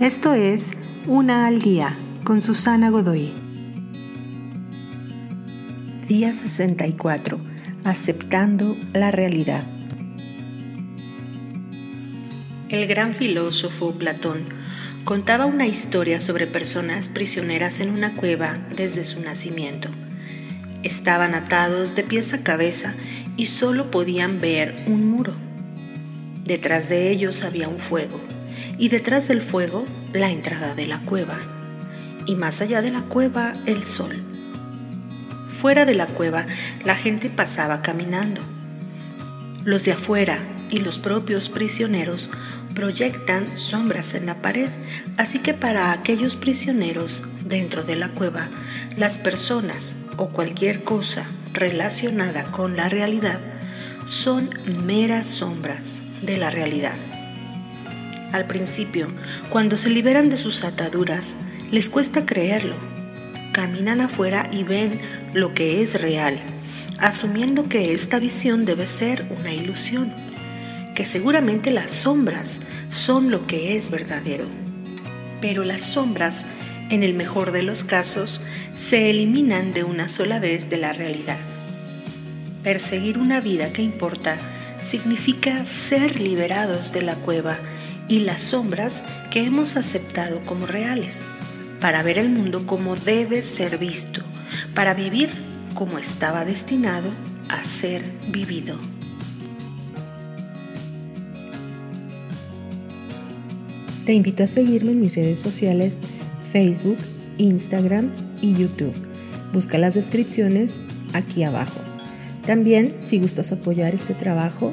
Esto es Una al Día con Susana Godoy. Día 64. Aceptando la realidad. El gran filósofo Platón contaba una historia sobre personas prisioneras en una cueva desde su nacimiento. Estaban atados de pies a cabeza y solo podían ver un muro. Detrás de ellos había un fuego y detrás del fuego la entrada de la cueva y más allá de la cueva el sol. Fuera de la cueva la gente pasaba caminando. Los de afuera y los propios prisioneros proyectan sombras en la pared, así que para aquellos prisioneros dentro de la cueva, las personas o cualquier cosa relacionada con la realidad son meras sombras de la realidad. Al principio, cuando se liberan de sus ataduras, les cuesta creerlo. Caminan afuera y ven lo que es real, asumiendo que esta visión debe ser una ilusión que seguramente las sombras son lo que es verdadero. Pero las sombras, en el mejor de los casos, se eliminan de una sola vez de la realidad. Perseguir una vida que importa significa ser liberados de la cueva y las sombras que hemos aceptado como reales, para ver el mundo como debe ser visto, para vivir como estaba destinado a ser vivido. Te invito a seguirme en mis redes sociales Facebook, Instagram y YouTube. Busca las descripciones aquí abajo. También, si gustas apoyar este trabajo,